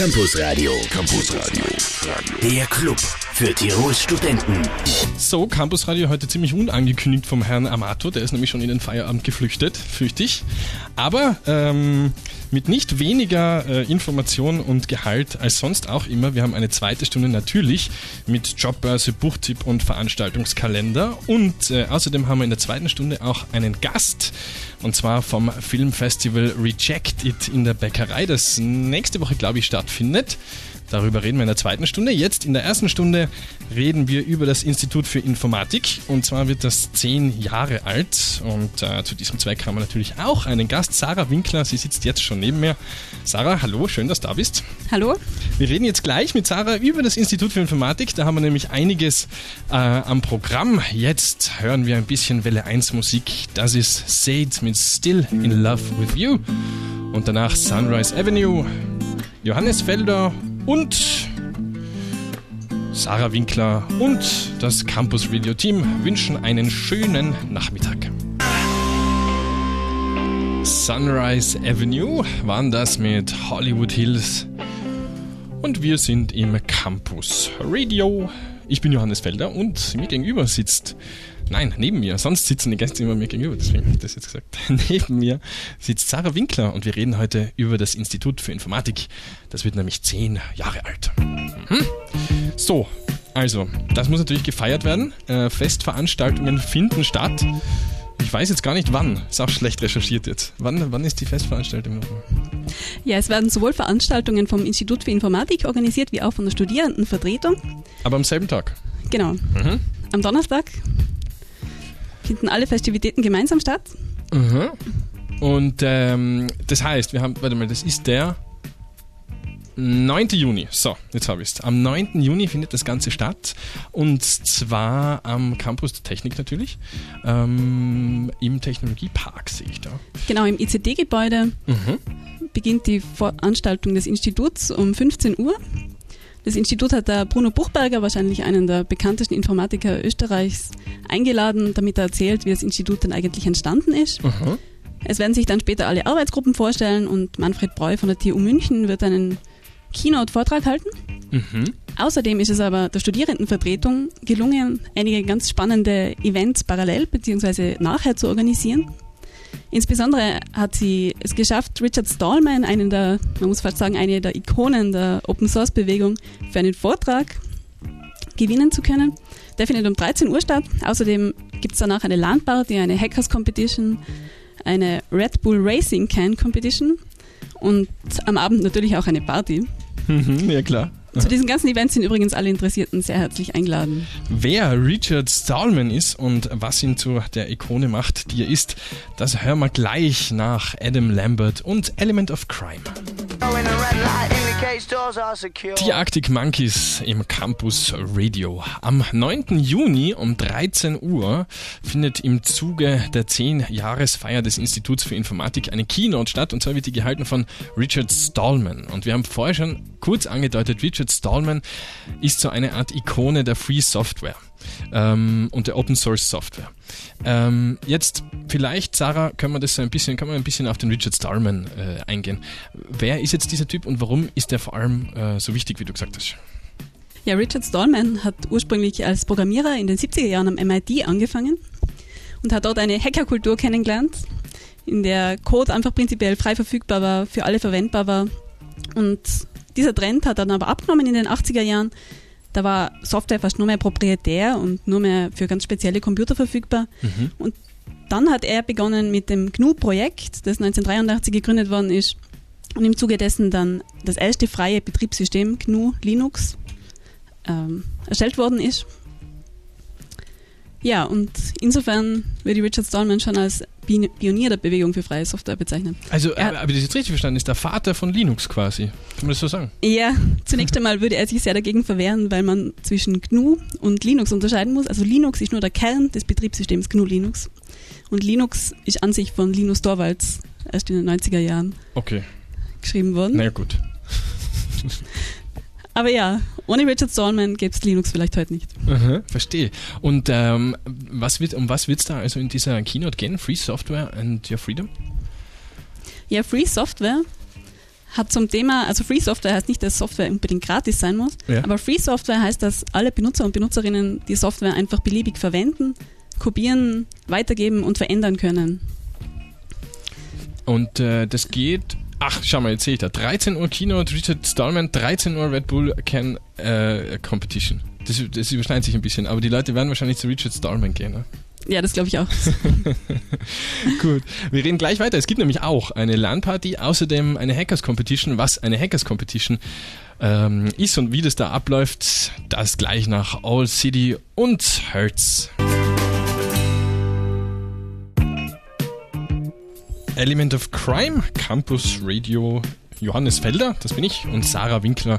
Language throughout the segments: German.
Campus Radio. Campus Radio. Der Club für Tirols Studenten. So, Campusradio heute ziemlich unangekündigt vom Herrn Amato. Der ist nämlich schon in den Feierabend geflüchtet, fürchte ich. Aber ähm, mit nicht weniger äh, Information und Gehalt als sonst auch immer. Wir haben eine zweite Stunde natürlich mit Jobbörse, Buchtipp und Veranstaltungskalender. Und äh, außerdem haben wir in der zweiten Stunde auch einen Gast. Und zwar vom Filmfestival Reject It in der Bäckerei, das nächste Woche, glaube ich, stattfindet. Darüber reden wir in der zweiten Stunde. Jetzt in der ersten Stunde reden wir über das Institut für Informatik. Und zwar wird das zehn Jahre alt. Und äh, zu diesem Zweck haben wir natürlich auch einen Gast, Sarah Winkler. Sie sitzt jetzt schon neben mir. Sarah, hallo, schön, dass du da bist. Hallo. Wir reden jetzt gleich mit Sarah über das Institut für Informatik. Da haben wir nämlich einiges äh, am Programm. Jetzt hören wir ein bisschen Welle 1 Musik. Das ist Sade mit Still in Love with You. Und danach Sunrise Avenue, Johannes Felder und Sarah Winkler und das Campus Radio Team wünschen einen schönen Nachmittag. Sunrise Avenue waren das mit Hollywood Hills und wir sind im Campus Radio. Ich bin Johannes Felder und mir gegenüber sitzt Nein, neben mir. Sonst sitzen die Gäste immer mir gegenüber, deswegen habe ich das jetzt gesagt. neben mir sitzt Sarah Winkler und wir reden heute über das Institut für Informatik. Das wird nämlich zehn Jahre alt. Mhm. So, also, das muss natürlich gefeiert werden. Äh, Festveranstaltungen finden statt. Ich weiß jetzt gar nicht wann. Ist auch schlecht recherchiert jetzt. Wann, wann ist die Festveranstaltung nochmal? Ja, es werden sowohl Veranstaltungen vom Institut für Informatik organisiert, wie auch von der Studierendenvertretung. Aber am selben Tag? Genau. Mhm. Am Donnerstag finden alle Festivitäten gemeinsam statt. Mhm. Und ähm, das heißt, wir haben, warte mal, das ist der 9. Juni. So, jetzt habe ich es. Am 9. Juni findet das Ganze statt. Und zwar am Campus der Technik natürlich. Ähm, Im Technologiepark sehe ich da. Genau, im ICD-Gebäude mhm. beginnt die Veranstaltung des Instituts um 15 Uhr. Das Institut hat der Bruno Buchberger, wahrscheinlich einen der bekanntesten Informatiker Österreichs, eingeladen, damit er erzählt, wie das Institut denn eigentlich entstanden ist. Aha. Es werden sich dann später alle Arbeitsgruppen vorstellen und Manfred Breu von der TU München wird einen Keynote-Vortrag halten. Mhm. Außerdem ist es aber der Studierendenvertretung gelungen, einige ganz spannende Events parallel bzw. nachher zu organisieren. Insbesondere hat sie es geschafft, Richard Stallman, einen der, man muss fast sagen, eine der Ikonen der Open Source Bewegung, für einen Vortrag gewinnen zu können. Der findet um 13 Uhr statt. Außerdem gibt es danach eine LAN-Party, eine Hackers Competition, eine Red Bull Racing Can Competition und am Abend natürlich auch eine Party. Mhm, ja, klar. Zu diesen ganzen Events sind übrigens alle Interessierten sehr herzlich eingeladen. Wer Richard Stallman ist und was ihn zu der Ikone macht, die er ist, das hören wir gleich nach Adam Lambert und Element of Crime. Die Arctic Monkeys im Campus Radio. Am 9. Juni um 13 Uhr findet im Zuge der 10-Jahresfeier des Instituts für Informatik eine Keynote statt und zwar wird die gehalten von Richard Stallman. Und wir haben vorher schon kurz angedeutet, Richard Stallman ist so eine Art Ikone der Free Software ähm, und der Open Source Software. Ähm, jetzt vielleicht, Sarah, können wir das so ein bisschen, kann man ein bisschen auf den Richard Stallman äh, eingehen. Wer ist jetzt dieser Typ und warum ist der vor allem äh, so wichtig, wie du gesagt hast? Ja, Richard Stallman hat ursprünglich als Programmierer in den 70er Jahren am MIT angefangen und hat dort eine Hackerkultur kennengelernt, in der Code einfach prinzipiell frei verfügbar war, für alle verwendbar war. Und dieser Trend hat dann aber abgenommen in den 80er Jahren da war Software fast nur mehr proprietär und nur mehr für ganz spezielle Computer verfügbar. Mhm. Und dann hat er begonnen mit dem GNU-Projekt, das 1983 gegründet worden ist und im Zuge dessen dann das erste freie Betriebssystem GNU Linux ähm, erstellt worden ist. Ja, und insofern würde Richard Stallman schon als Pionier der Bewegung für freie Software bezeichnen. Also, er, aber das ist jetzt richtig verstanden, ist der Vater von Linux quasi. Kann man das so sagen? Ja, zunächst einmal würde er sich sehr dagegen verwehren, weil man zwischen GNU und Linux unterscheiden muss. Also Linux ist nur der Kern des Betriebssystems GNU Linux. Und Linux ist an sich von Linus Torvalds erst in den 90er Jahren okay. geschrieben worden. Na ja, gut. Aber ja, ohne Richard Stallman gäbe es Linux vielleicht heute nicht. Aha, verstehe. Und ähm, was wird, um was wird es da also in dieser Keynote gehen? Free Software and Your Freedom? Ja, Free Software hat zum Thema, also Free Software heißt nicht, dass Software unbedingt gratis sein muss, Ja. aber Free Software heißt, dass alle Benutzer und Benutzerinnen die Software einfach beliebig verwenden, kopieren, weitergeben und verändern können. Und äh, das geht. Ach, schau mal, jetzt sehe ich da. 13 Uhr Keynote, Richard Stallman, 13 Uhr Red Bull Can äh, Competition. Das, das überschneidet sich ein bisschen, aber die Leute werden wahrscheinlich zu Richard Stallman gehen. Ne? Ja, das glaube ich auch. Gut, wir reden gleich weiter. Es gibt nämlich auch eine LAN-Party, außerdem eine Hackers Competition. Was eine Hackers Competition ähm, ist und wie das da abläuft, das gleich nach All City und Hertz. Element of Crime, Campus Radio Johannes Felder, das bin ich, und Sarah Winkler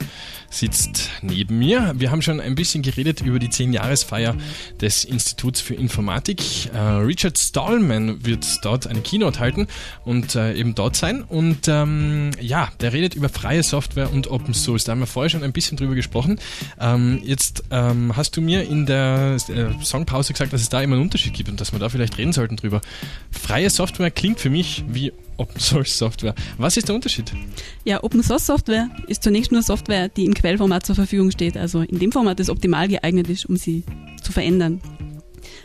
sitzt neben mir. Wir haben schon ein bisschen geredet über die 10-Jahresfeier des Instituts für Informatik. Äh, Richard Stallman wird dort eine Keynote halten und äh, eben dort sein. Und ähm, ja, der redet über freie Software und Open Source. Da haben wir vorher schon ein bisschen drüber gesprochen. Ähm, jetzt ähm, hast du mir in der äh, Songpause gesagt, dass es da immer einen Unterschied gibt und dass wir da vielleicht reden sollten drüber. Freie Software klingt für mich wie Open Source Software. Was ist der Unterschied? Ja, Open Source Software ist zunächst nur Software, die im Quellformat zur Verfügung steht, also in dem Format, das optimal geeignet ist, um sie zu verändern.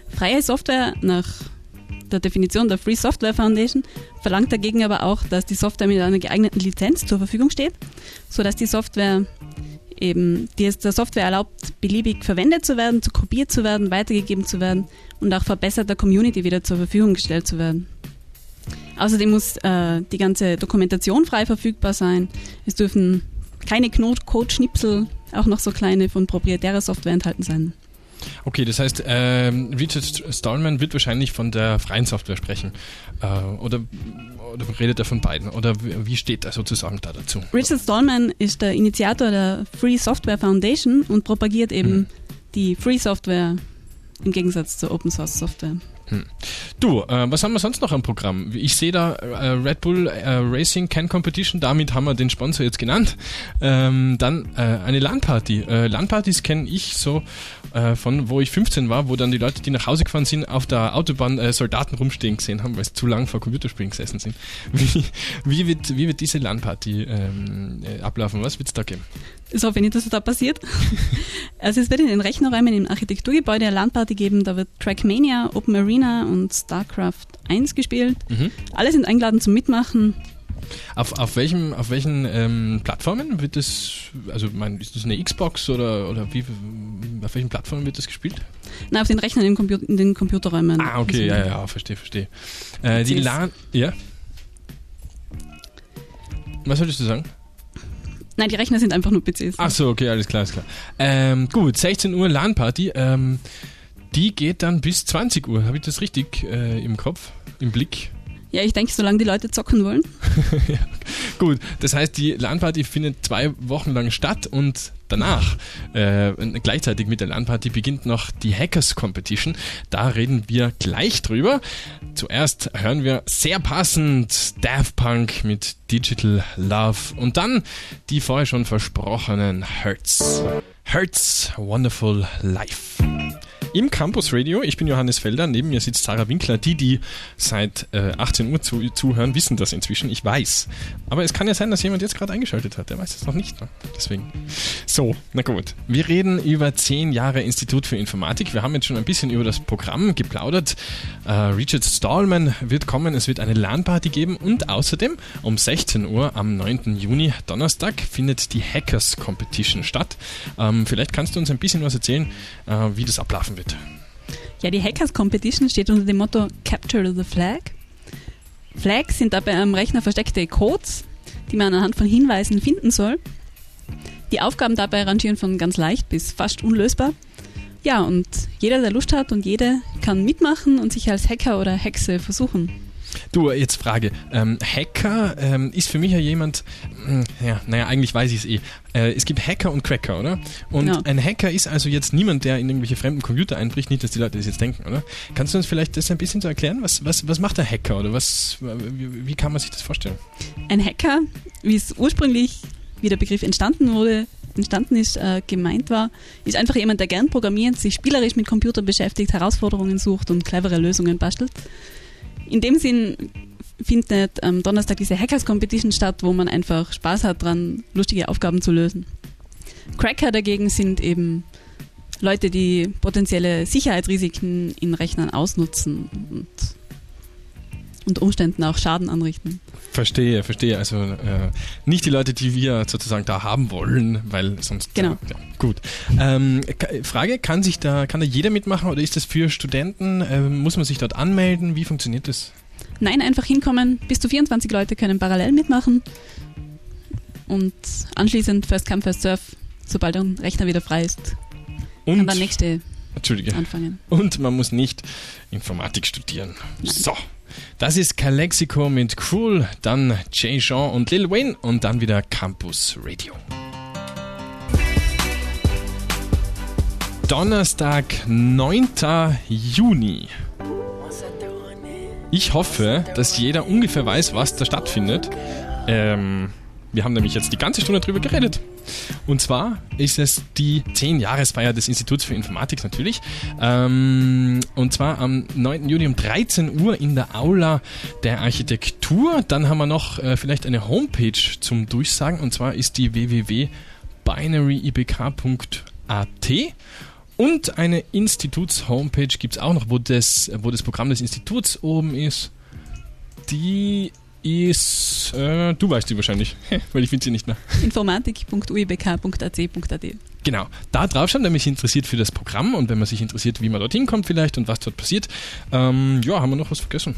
Freie Software nach der Definition der Free Software Foundation verlangt dagegen aber auch, dass die Software mit einer geeigneten Lizenz zur Verfügung steht, sodass die Software eben, die es der Software erlaubt, beliebig verwendet zu werden, zu kopiert zu werden, weitergegeben zu werden und auch verbessert der Community wieder zur Verfügung gestellt zu werden. Außerdem muss äh, die ganze Dokumentation frei verfügbar sein. Es dürfen keine Code-Schnipsel, auch noch so kleine von proprietärer Software enthalten sein. Okay, das heißt, ähm, Richard Stallman wird wahrscheinlich von der freien Software sprechen. Äh, oder, oder redet er von beiden? Oder wie wie steht er sozusagen da dazu? Richard Stallman ist der Initiator der Free Software Foundation und propagiert eben Mhm. die Free Software im Gegensatz zur Open Source Software. Du, äh, was haben wir sonst noch am Programm? Ich sehe da äh, Red Bull äh, Racing Can Competition, damit haben wir den Sponsor jetzt genannt. Ähm, dann äh, eine LAN-Party. Äh, LAN-Partys kenne ich so äh, von, wo ich 15 war, wo dann die Leute, die nach Hause gefahren sind, auf der Autobahn Soldaten rumstehen gesehen haben, weil sie zu lang vor Computerspielen gesessen sind. Wie, wie, wird, wie wird diese LAN-Party ähm, äh, ablaufen? Was wird es da geben? Ich hoffe nicht, dass es da passiert. Also es wird in den Rechnerräumen im Architekturgebäude eine Landparty geben, da wird Trackmania, Open Arena und StarCraft 1 gespielt. Mhm. Alle sind eingeladen zum Mitmachen. Auf, auf, welchem, auf welchen ähm, Plattformen wird das, also mein, ist das eine Xbox oder, oder wie, auf welchen Plattformen wird das gespielt? Na, auf den Rechnern im Compu in den Computerräumen. Ah, okay, Also, ja, ja, verstehe, verstehe. Äh, die. LAN, ja? Was solltest du sagen? Nein, die Rechner sind einfach nur PCs. Ach so, okay, alles klar, alles klar. Ähm, gut, 16 Uhr LAN-Party, ähm, die geht dann bis 20 Uhr. Habe ich das richtig äh, im Kopf, im Blick? Ja, ich denke, solange die Leute zocken wollen. Gut, das heißt, die LAN-Party findet zwei Wochen lang statt und danach, äh, gleichzeitig mit der LAN-Party, beginnt noch die Hackers Competition. Da reden wir gleich drüber. Zuerst hören wir sehr passend Daft Punk mit Digital Love und dann die vorher schon versprochenen Hertz. Hertz Wonderful Life. Im Campus Radio, ich bin Johannes Felder, neben mir sitzt Sarah Winkler. Die, die seit äh, 18 Uhr zu, zuhören, wissen das inzwischen, ich weiß. Aber es kann ja sein, dass jemand jetzt gerade eingeschaltet hat, der weiß es noch nicht. Ne? Deswegen. So, na gut. Wir reden über 10 Jahre Institut für Informatik. Wir haben jetzt schon ein bisschen über das Programm geplaudert. Äh, Richard Stallman wird kommen, es wird eine LAN-Party geben und außerdem um 16 Uhr am 9. Juni, Donnerstag, findet die Hackers Competition statt. Ähm, vielleicht kannst du uns ein bisschen was erzählen, äh, wie das ablaufen wird. Ja, die Hackers Competition steht unter dem Motto Capture the Flag. Flags sind dabei am Rechner versteckte Codes, die man anhand von Hinweisen finden soll. Die Aufgaben dabei rangieren von ganz leicht bis fast unlösbar. Ja, und jeder, der Lust hat und jede kann mitmachen und sich als Hacker oder Hexe versuchen. Du, jetzt Frage. Ähm, Hacker ähm, ist für mich ja jemand, mh, ja, naja, eigentlich weiß ich es eh. Äh, es gibt Hacker und Cracker, oder? Und Genau. ein Hacker ist also jetzt niemand, der in irgendwelche fremden Computer einbricht, nicht, dass die Leute das jetzt denken, oder? Kannst du uns vielleicht das ein bisschen so erklären? Was, was, was macht der Hacker oder was, wie, wie kann man sich das vorstellen? Ein Hacker, wie es ursprünglich, wie der Begriff entstanden wurde, entstanden ist, äh, gemeint war, ist einfach jemand, der gern programmiert, sich spielerisch mit Computern beschäftigt, Herausforderungen sucht und clevere Lösungen bastelt. In dem Sinn findet am Donnerstag diese Hackers Competition statt, wo man einfach Spaß hat dran, lustige Aufgaben zu lösen. Cracker dagegen sind eben Leute, die potenzielle Sicherheitsrisiken in Rechnern ausnutzen und unter Umständen auch Schaden anrichten. Verstehe, verstehe. Also äh, nicht die Leute, die wir sozusagen da haben wollen, weil sonst. Genau. Äh, ja, gut. Ähm, Frage: Kann sich da kann da jeder mitmachen oder ist das für Studenten? Ähm, muss man sich dort anmelden? Wie funktioniert das? Nein, einfach hinkommen. Bis zu 24 Leute können parallel mitmachen und anschließend First Come First Surf, sobald der Rechner wieder frei ist, und kann der nächste Entschuldige. anfangen. Und man muss nicht Informatik studieren. So. Das ist Calexico mit Cruel, dann Jay Jean und Lil Wayne und dann wieder Campus Radio. Donnerstag, 9. Juni. Ich hoffe, dass jeder ungefähr weiß, was da stattfindet. Ähm, wir haben nämlich jetzt die ganze Stunde drüber geredet. Und zwar ist es die 10-Jahresfeier des Instituts für Informatik natürlich. Ähm, und zwar am 9. Juni um 13 Uhr in der Aula der Architektur. Dann haben wir noch äh, vielleicht eine Homepage zum Durchsagen. Und zwar ist die www.binaryibk.at. Und eine Instituts-Homepage gibt es auch noch, wo das, wo das Programm des Instituts oben ist. Die ist, äh, du weißt die wahrscheinlich, weil ich finde sie nicht mehr. Informatik.uibk.ac.at Genau, da drauf schauen, wenn man sich interessiert für das Programm und wenn man sich interessiert, wie man dorthin kommt vielleicht und was dort passiert. Ähm, ja, haben wir noch was vergessen?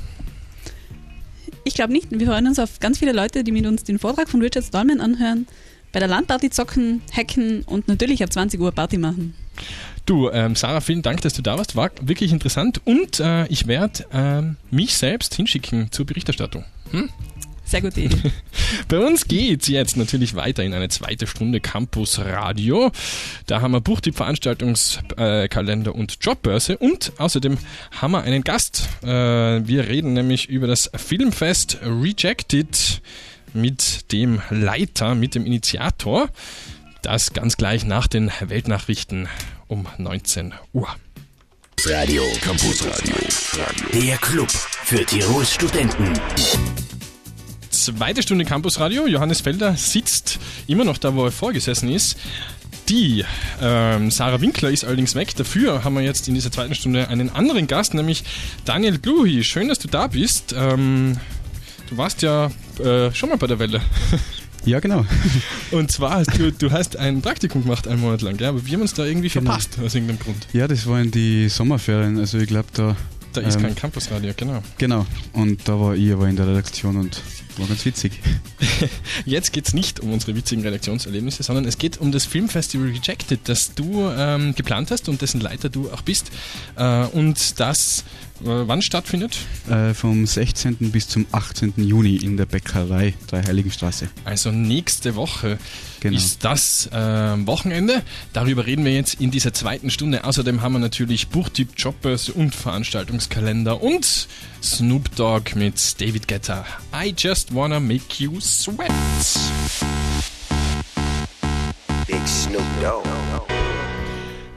Ich glaube nicht. Wir freuen uns auf ganz viele Leute, die mit uns den Vortrag von Richard Stallman anhören, bei der Landparty zocken, hacken und natürlich ab 20 Uhr Party machen. Du, ähm, Sarah, vielen Dank, dass du da warst. War wirklich interessant und äh, ich werde ähm, mich selbst hinschicken zur Berichterstattung. Hm? Sehr gute Idee. Bei uns geht's jetzt natürlich weiter in eine zweite Stunde Campus Radio. Da haben wir Buchtipp, Veranstaltungskalender und Jobbörse und außerdem haben wir einen Gast. Äh, wir reden nämlich über das Filmfest Rejected mit dem Leiter, mit dem Initiator. Das ganz gleich nach den Weltnachrichten um 19 Uhr. Radio Campus Radio. Der Club für Tirols Studenten. Zweite Stunde Campus Radio. Johannes Felder sitzt immer noch da, wo er vorgesessen ist. Die ähm, Sarah Winkler ist allerdings weg. Dafür haben wir jetzt in dieser zweiten Stunde einen anderen Gast, nämlich Daniel Gluhi. Schön, dass du da bist. Ähm, du warst ja äh, schon mal bei der Welle. Ja, genau. Und zwar hast du, du hast ein Praktikum gemacht, einen Monat lang, ja, aber wir haben uns da irgendwie Genau. verpasst, aus irgendeinem Grund. Ja, das waren die Sommerferien. Also ich glaube da. Da ist Ähm, kein Campusradio, genau. Genau. Und da war ich aber in der Redaktion und war ganz witzig. Jetzt geht es nicht um unsere witzigen Redaktionserlebnisse, sondern es geht um das Filmfestival Rejected, das du ähm, geplant hast und dessen Leiter du auch bist. Äh, und das äh, wann stattfindet? Äh, vom 16. bis zum 18. Juni in der Bäckerei Dreiheiligenstraße. Also nächste Woche Genau. ist das äh, Wochenende. Darüber reden wir jetzt in dieser zweiten Stunde. Außerdem haben wir natürlich Buchtipp, Jobbörse und Veranstaltungskalender und Snoop Dogg mit David Guetta. I just wanna make you sweat. Big Snoop Dogg.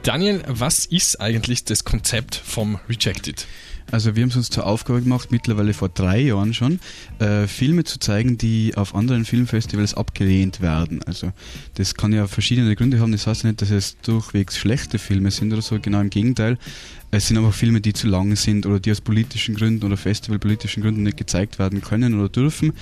Daniel, was ist eigentlich das Konzept vom Rejected? Also wir haben es uns zur Aufgabe gemacht, mittlerweile vor drei Jahren schon, äh, Filme zu zeigen, die auf anderen Filmfestivals abgelehnt werden. Also das kann ja verschiedene Gründe haben. Das heißt ja nicht, dass es durchwegs schlechte Filme sind oder so. Genau im Gegenteil. Es sind einfach Filme, die zu lang sind oder die aus politischen Gründen oder festivalpolitischen Gründen nicht gezeigt werden können oder dürfen.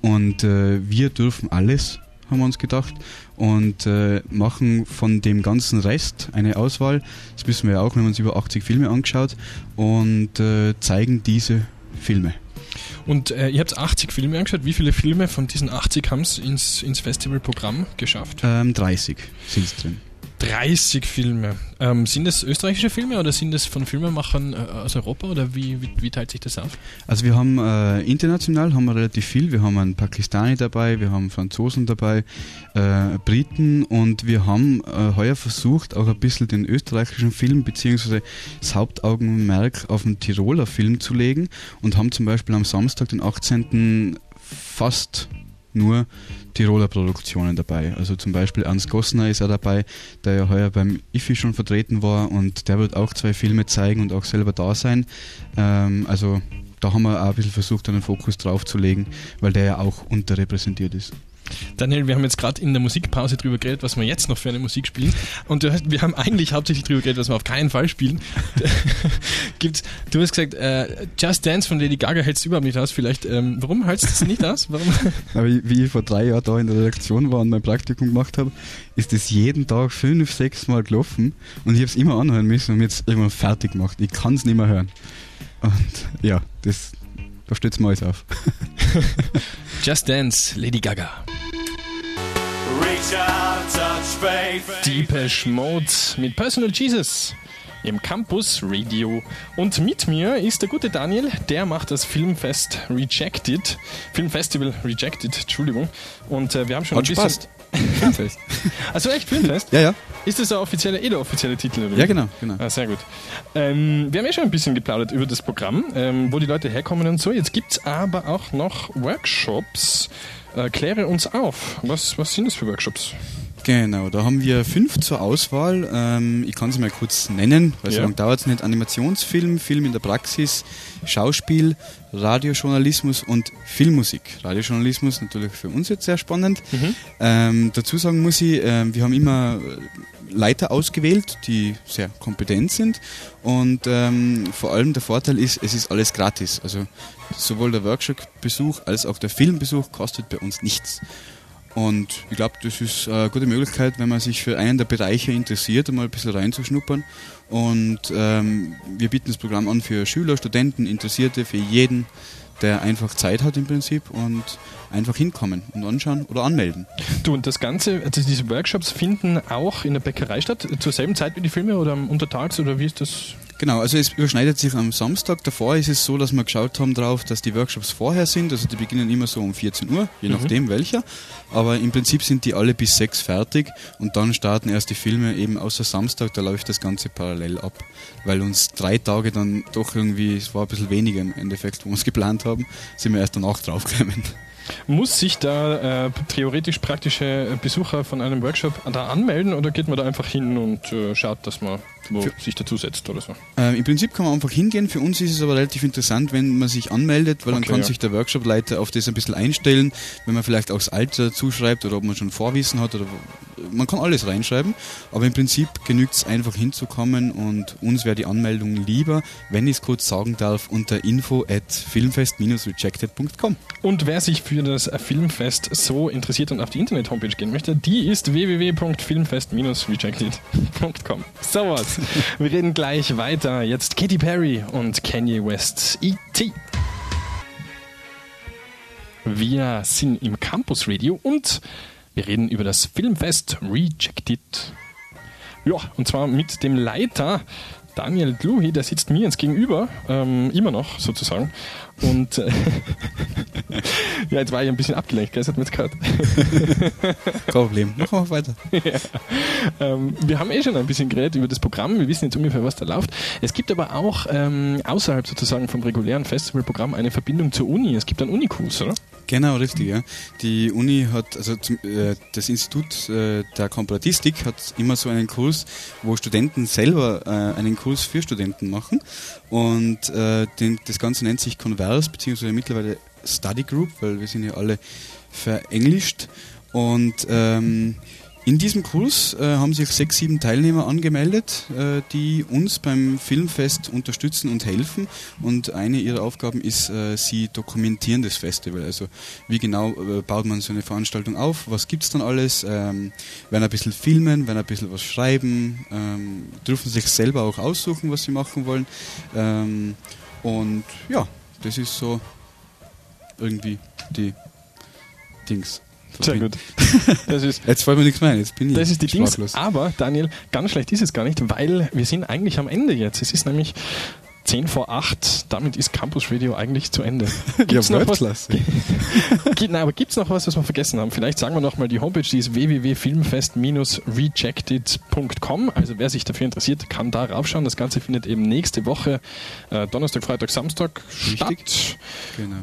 Und äh, wir dürfen alles, haben wir uns gedacht, und äh, machen von dem ganzen Rest eine Auswahl. Das wissen wir ja auch, wir haben uns über 80 Filme angeschaut und äh, zeigen diese Filme. Und äh, ihr habt 80 Filme angeschaut. Wie viele Filme von diesen 80 haben es ins, ins Festivalprogramm geschafft? Ähm, 30 sind es drin. 30 Filme. Ähm, sind das österreichische Filme oder sind das von Filmemachern äh, aus Europa oder wie, wie, wie teilt sich das auf? Also wir haben äh, international haben wir relativ viel. Wir haben einen Pakistani dabei, wir haben Franzosen dabei, äh, Briten und wir haben äh, heuer versucht, auch ein bisschen den österreichischen Film beziehungsweise das Hauptaugenmerk auf den Tiroler Film zu legen und haben zum Beispiel am Samstag, den 18. fast nur Tiroler Produktionen dabei. Also zum Beispiel Ernst Gossner ist er dabei, der ja heuer beim IFI schon vertreten war und der wird auch zwei Filme zeigen und auch selber da sein. Ähm, also da haben wir auch ein bisschen versucht, einen Fokus drauf zu legen, weil der ja auch unterrepräsentiert ist. Daniel, wir haben jetzt gerade in der Musikpause drüber geredet, was wir jetzt noch für eine Musik spielen. Und du hast, wir haben eigentlich hauptsächlich drüber geredet, was wir auf keinen Fall spielen. Gibt's, du hast gesagt, äh, Just Dance von Lady Gaga hältst du überhaupt nicht aus. Vielleicht, ähm, warum hältst du das nicht aus? Warum? Aber wie wie ich vor drei Jahren da in der Redaktion war und mein Praktikum gemacht habe, ist das jeden Tag fünf, sechs Mal gelaufen und ich habe es immer anhören müssen und mir jetzt irgendwann fertig gemacht. Ich kann es nicht mehr hören. Und ja, das, da steht mir alles auf. Just Dance, Lady Gaga. Deepesh Mode mit Personal Jesus im Campus Radio. Und mit mir ist der gute Daniel, der macht das Filmfest Rejected. Filmfestival Rejected, Entschuldigung. Und äh, wir haben schon Hat ein bisschen. Spaß. Filmfest. Also echt Filmfest? Ja, ja. Ist das der offizielle, eh der offizielle Titel? Oder? Ja, genau, genau. Ah, sehr gut. Ähm, wir haben ja schon ein bisschen geplaudert über das Programm, ähm, wo die Leute herkommen und so. Jetzt gibt es aber auch noch Workshops. Äh, kläre uns auf. Was, was sind das für Workshops? Genau, da haben wir fünf zur Auswahl. Ähm, ich kann sie mal kurz nennen, weil so Ja. lange dauert es nicht. Animationsfilm, Film in der Praxis, Schauspiel, Radiojournalismus und Filmmusik. Radiojournalismus natürlich für uns jetzt sehr spannend. Ähm, dazu sagen muss ich, ähm, wir haben immer Leiter ausgewählt, die sehr kompetent sind und ähm, vor allem der Vorteil ist, es ist alles gratis. Also sowohl der Workshop-Besuch als auch der Filmbesuch kostet bei uns nichts. Und ich glaube, das ist eine gute Möglichkeit, wenn man sich für einen der Bereiche interessiert, einmal ein bisschen reinzuschnuppern. Und ähm, wir bieten das Programm an für Schüler, Studenten, Interessierte, für jeden, der einfach Zeit hat im Prinzip und einfach hinkommen und anschauen oder anmelden. Du, und das Ganze, also diese Workshops finden auch in der Bäckerei statt, zur selben Zeit wie die Filme oder Untertags oder wie ist das? Genau, also es überschneidet sich am Samstag. Davor ist es so, dass wir geschaut haben drauf, dass die Workshops vorher sind. Also die beginnen immer so um 14 Uhr, je nachdem welcher. Aber im Prinzip sind die alle bis 6 fertig und dann starten erst die Filme eben außer Samstag, da läuft das Ganze parallel ab. Weil uns drei Tage dann doch irgendwie, es war ein bisschen weniger im Endeffekt, wo wir es geplant haben, sind wir erst danach draufgekommen. Muss sich da äh, theoretisch praktische Besucher von einem Workshop da anmelden oder geht man da einfach hin und äh, schaut, dass man wo sich dazusetzt oder so? Ähm, Im Prinzip kann man einfach hingehen. Für uns ist es aber relativ interessant, wenn man sich anmeldet, weil dann Okay, kann ja. sich der Workshopleiter auf das ein bisschen einstellen, wenn man vielleicht auch das Alter zuschreibt oder ob man schon Vorwissen hat oder man kann alles reinschreiben. Aber im Prinzip genügt es einfach hinzukommen und uns wäre die Anmeldung lieber, wenn ich es kurz sagen darf, unter info at filmfest-rejected.com. Und wer sich für das Filmfest so interessiert und auf die Internet-Homepage gehen möchte, die ist www.filmfest-rejected.com. So was. Wir reden gleich weiter. Jetzt Katy Perry und Kanye West. E.T. Wir sind im Campus Radio und wir reden über das Filmfest Rejected. Ja, und zwar mit dem Leiter Daniel Gluhi, der sitzt mir jetzt gegenüber, ähm, immer noch sozusagen. Und äh, ja, jetzt war ich ein bisschen abgelenkt, gell? das hat man jetzt gehört. Kein Problem. Machen wir weiter. Ähm, wir haben eh schon ein bisschen geredet über das Programm, wir wissen jetzt ungefähr, was da läuft. Es gibt aber auch ähm, außerhalb sozusagen vom regulären Festivalprogramm eine Verbindung zur Uni. Es gibt einen Unikurs, oder? Genau, richtig, ja. Die Uni hat, also zum, äh, das Institut äh, der Komparatistik hat immer so einen Kurs, wo Studenten selber äh, einen Kurs für Studenten machen. Und äh, den, das Ganze nennt sich Converse, beziehungsweise mittlerweile Study Group, weil wir sind ja alle verenglischt. Und ähm, in diesem Kurs äh, haben sich sechs, sieben Teilnehmer angemeldet, äh, die uns beim Filmfest unterstützen und helfen. Und eine ihrer Aufgaben ist, äh, sie dokumentieren das Festival. Also wie genau äh, baut man so eine Veranstaltung auf, was gibt's dann alles, ähm, werden ein bisschen filmen, werden ein bisschen was schreiben, ähm, dürfen sich selber auch aussuchen, was sie machen wollen. Ähm, und ja, das ist so irgendwie die Dings. Sehr gut. Das ist, Jetzt fällt mir nichts mehr ein, jetzt bin ich das ist die Dings. sprachlos. Aber, Daniel, ganz schlecht ist es gar nicht, weil wir sind eigentlich am Ende jetzt. Es ist nämlich 10 vor 8. Damit ist Campus Radio eigentlich zu Ende. Gibt's ja, noch was? Gibt, nein, aber gibt es noch was, was wir vergessen haben? Vielleicht sagen wir noch mal die Homepage, die ist www.filmfest-rejected.com. Also wer sich dafür interessiert, kann da raufschauen. Das Ganze findet eben nächste Woche, äh, Donnerstag, Freitag, Samstag Richtig. statt. Genau.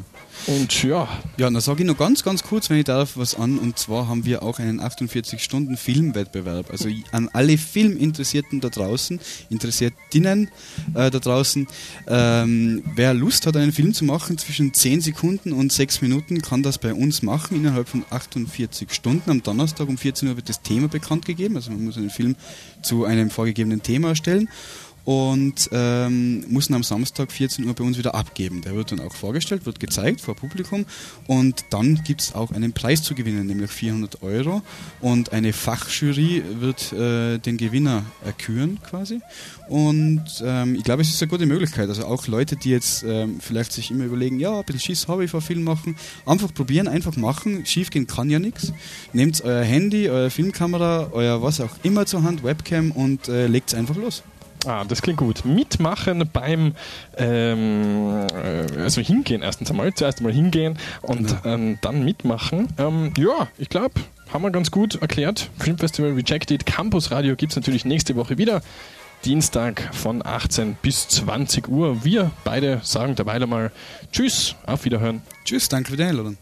Und ja, Ja, dann sage ich noch ganz, ganz kurz, wenn ich darf, was an. Und zwar haben wir auch einen 48-Stunden-Filmwettbewerb. Also an alle Filminteressierten da draußen, Interessiertinnen äh, da draußen, Ähm, wer Lust hat, einen Film zu machen zwischen 10 Sekunden und 6 Minuten, kann das bei uns machen innerhalb von 48 Stunden. Am Donnerstag um 14 Uhr wird das Thema bekannt gegeben. Also man muss einen Film zu einem vorgegebenen Thema erstellen und ähm, muss ihn am Samstag 14 Uhr bei uns wieder abgeben. Der wird dann auch vorgestellt, wird gezeigt vor Publikum und dann gibt es auch einen Preis zu gewinnen, nämlich 400 Euro und eine Fachjury wird äh, den Gewinner erküren quasi und ähm, ich glaube, es ist eine gute Möglichkeit. Also auch Leute, die jetzt ähm, vielleicht sich immer überlegen, ja, ein bisschen Schiss habe ich vor Film machen, einfach probieren, einfach machen. Schiefgehen kann ja nichts. Nehmt euer Handy, eure Filmkamera, euer was auch immer zur Hand, Webcam und äh, legt es einfach los. Ah, das klingt gut. Mitmachen beim, ähm, äh, also hingehen erstens einmal, zuerst einmal hingehen und ähm, dann mitmachen. Ähm, ja, ich glaube, haben wir ganz gut erklärt. Filmfestival Rejected Campus Radio gibt es natürlich nächste Woche wieder. Dienstag von 18 bis 20 Uhr. Wir beide sagen derweil einmal Tschüss, auf Wiederhören. Tschüss, danke für die Einladung.